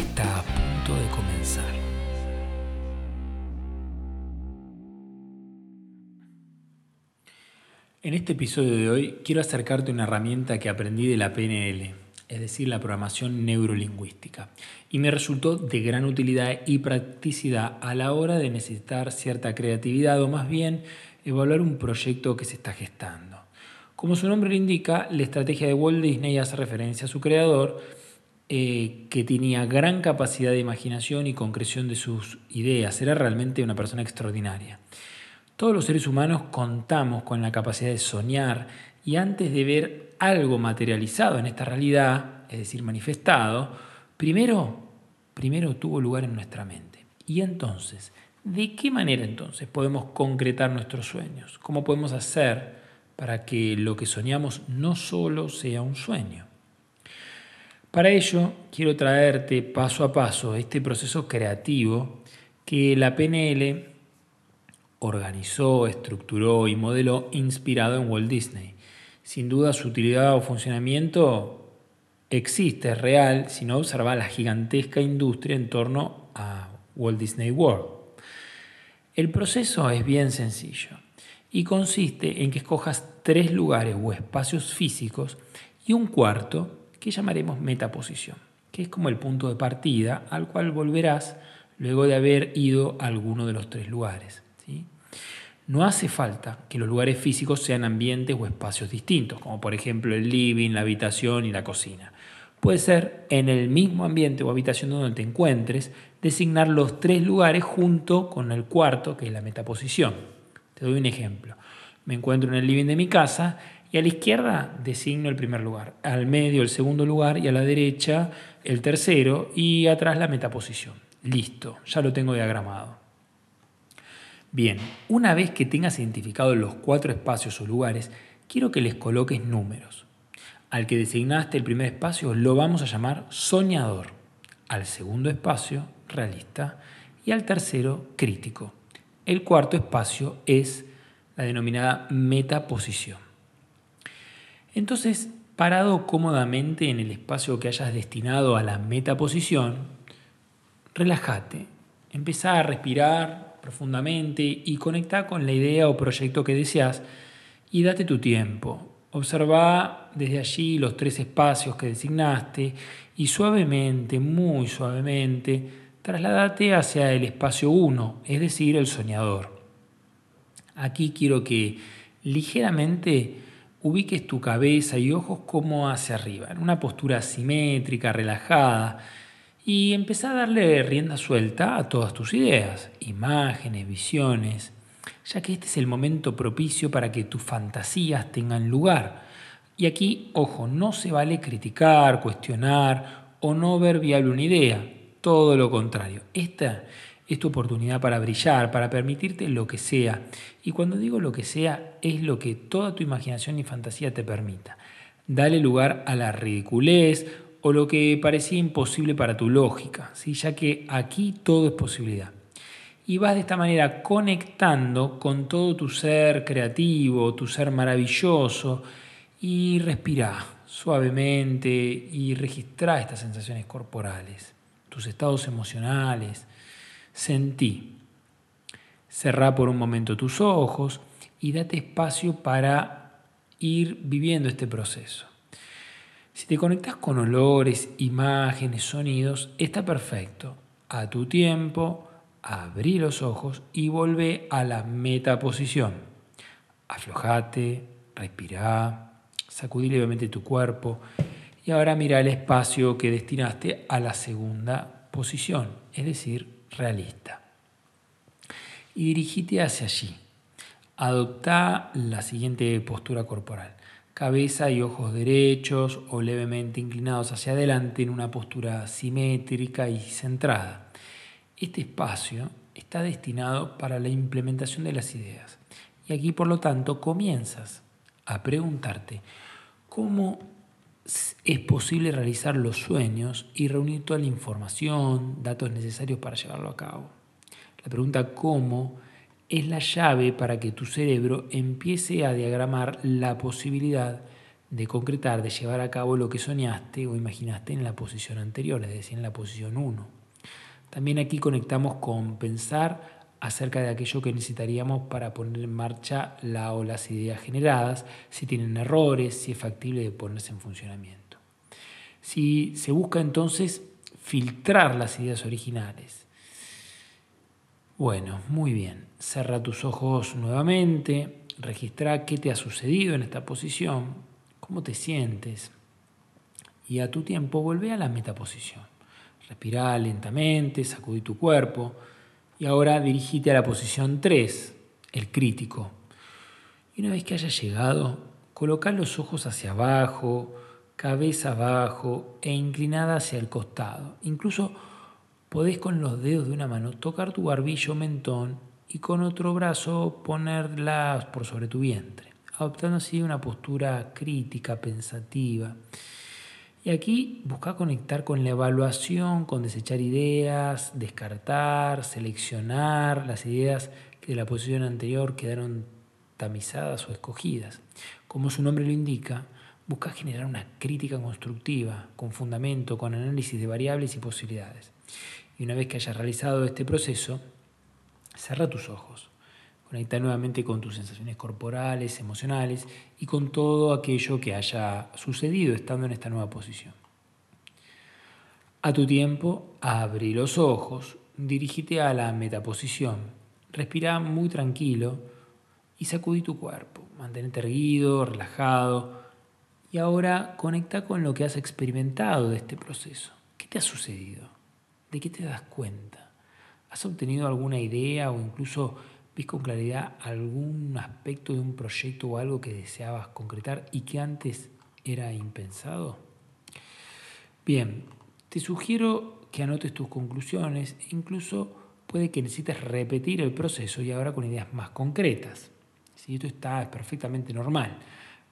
está a punto de comenzar. En este episodio de hoy quiero acercarte una herramienta que aprendí de la PNL, es decir, la programación neurolingüística, y me resultó de gran utilidad y practicidad a la hora de necesitar cierta creatividad o más bien evaluar un proyecto que se está gestando. Como su nombre lo indica, la estrategia de Walt Disney hace referencia a su creador, eh, que tenía gran capacidad de imaginación y concreción de sus ideas. Era realmente una persona extraordinaria. Todos los seres humanos contamos con la capacidad de soñar y antes de ver algo materializado en esta realidad, es decir, manifestado, primero, primero tuvo lugar en nuestra mente. Y entonces, ¿de qué manera entonces podemos concretar nuestros sueños? ¿Cómo podemos hacer para que lo que soñamos no solo sea un sueño? Para ello, quiero traerte paso a paso este proceso creativo que la PNL organizó, estructuró y modeló inspirado en Walt Disney. Sin duda su utilidad o funcionamiento existe, es real, si no observa la gigantesca industria en torno a Walt Disney World. El proceso es bien sencillo y consiste en que escojas tres lugares o espacios físicos y un cuarto que llamaremos metaposición, que es como el punto de partida al cual volverás luego de haber ido a alguno de los tres lugares. ¿sí? No hace falta que los lugares físicos sean ambientes o espacios distintos, como por ejemplo el living, la habitación y la cocina. Puede ser en el mismo ambiente o habitación donde te encuentres, designar los tres lugares junto con el cuarto, que es la metaposición. Te doy un ejemplo. Me encuentro en el living de mi casa y a la izquierda designo el primer lugar, al medio el segundo lugar y a la derecha el tercero y atrás la metaposición. Listo, ya lo tengo diagramado. Bien, una vez que tengas identificado los cuatro espacios o lugares, quiero que les coloques números. Al que designaste el primer espacio lo vamos a llamar soñador, al segundo espacio realista y al tercero crítico. El cuarto espacio es la denominada metaposición. Entonces, parado cómodamente en el espacio que hayas destinado a la metaposición, relájate, empezá a respirar profundamente y conecta con la idea o proyecto que deseas y date tu tiempo. Observa desde allí los tres espacios que designaste y suavemente, muy suavemente, trasladate hacia el espacio 1, es decir, el soñador. Aquí quiero que ligeramente ubiques tu cabeza y ojos como hacia arriba, en una postura simétrica, relajada, y empezá a darle rienda suelta a todas tus ideas, imágenes, visiones, ya que este es el momento propicio para que tus fantasías tengan lugar. Y aquí, ojo, no se vale criticar, cuestionar o no ver viable una idea, todo lo contrario. Esta es tu oportunidad para brillar, para permitirte lo que sea. Y cuando digo lo que sea, es lo que toda tu imaginación y fantasía te permita. Dale lugar a la ridiculez o lo que parecía imposible para tu lógica, ¿sí? ya que aquí todo es posibilidad. Y vas de esta manera conectando con todo tu ser creativo, tu ser maravilloso, y respira suavemente y registra estas sensaciones corporales, tus estados emocionales, sentí. Cerrá por un momento tus ojos y date espacio para ir viviendo este proceso. Si te conectas con olores, imágenes, sonidos, está perfecto. A tu tiempo, abrí los ojos y vuelve a la metaposición. Aflojate, respirá, sacudí levemente tu cuerpo y ahora mira el espacio que destinaste a la segunda posición, es decir, realista. Y dirigite hacia allí. Adopta la siguiente postura corporal. cabeza y ojos derechos o levemente inclinados hacia adelante en una postura simétrica y centrada. Este espacio está destinado para la implementación de las ideas. Y aquí, por lo tanto, comienzas a preguntarte cómo es posible realizar los sueños y reunir toda la información, datos necesarios para llevarlo a cabo. La pregunta cómo es la llave para que tu cerebro empiece a diagramar la posibilidad de concretar, de llevar a cabo lo que soñaste o imaginaste en la posición anterior, es decir, en la posición 1. También aquí conectamos con pensar acerca de aquello que necesitaríamos para poner en marcha la o las ideas generadas, si tienen errores, si es factible de ponerse en funcionamiento. Si se busca entonces filtrar las ideas originales. Bueno, muy bien. Cerra tus ojos nuevamente, registra qué te ha sucedido en esta posición, cómo te sientes y a tu tiempo vuelve a la metaposición. Respira lentamente, sacudí tu cuerpo y ahora dirigite a la posición 3, el crítico. Y una vez que hayas llegado, coloca los ojos hacia abajo, cabeza abajo e inclinada hacia el costado. Incluso podés con los dedos de una mano tocar tu barbillo mentón y con otro brazo ponerlas por sobre tu vientre, adoptando así una postura crítica, pensativa. Y aquí busca conectar con la evaluación, con desechar ideas, descartar, seleccionar las ideas que de la posición anterior quedaron tamizadas o escogidas. Como su nombre lo indica, busca generar una crítica constructiva, con fundamento, con análisis de variables y posibilidades. Y una vez que hayas realizado este proceso, cierra tus ojos Conecta nuevamente con tus sensaciones corporales, emocionales y con todo aquello que haya sucedido estando en esta nueva posición. A tu tiempo, abre los ojos, dirígete a la metaposición, respira muy tranquilo y sacudí tu cuerpo. Mantente erguido, relajado y ahora conecta con lo que has experimentado de este proceso. ¿Qué te ha sucedido? ¿De qué te das cuenta? ¿Has obtenido alguna idea o incluso ¿Ves con claridad algún aspecto de un proyecto o algo que deseabas concretar y que antes era impensado? Bien, te sugiero que anotes tus conclusiones incluso puede que necesites repetir el proceso y ahora con ideas más concretas. Si esto está perfectamente normal,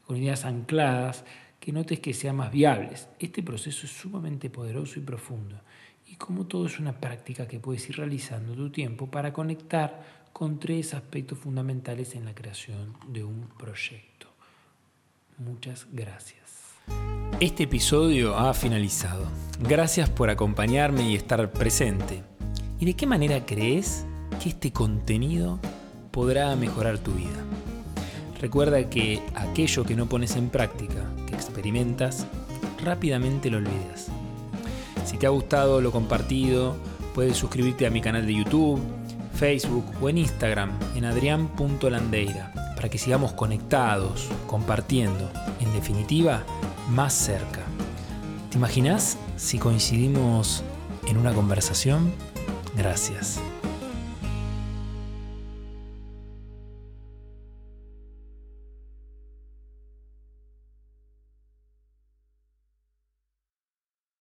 con ideas ancladas que notes que sean más viables. Este proceso es sumamente poderoso y profundo y como todo es una práctica que puedes ir realizando tu tiempo para conectar con tres aspectos fundamentales en la creación de un proyecto. Muchas gracias. Este episodio ha finalizado. Gracias por acompañarme y estar presente. ¿Y de qué manera crees que este contenido podrá mejorar tu vida? Recuerda que aquello que no pones en práctica, que experimentas, rápidamente lo olvidas. Si te ha gustado lo compartido, puedes suscribirte a mi canal de YouTube Facebook o en Instagram en adrián.landeira para que sigamos conectados, compartiendo, en definitiva, más cerca. ¿Te imaginas si coincidimos en una conversación? Gracias.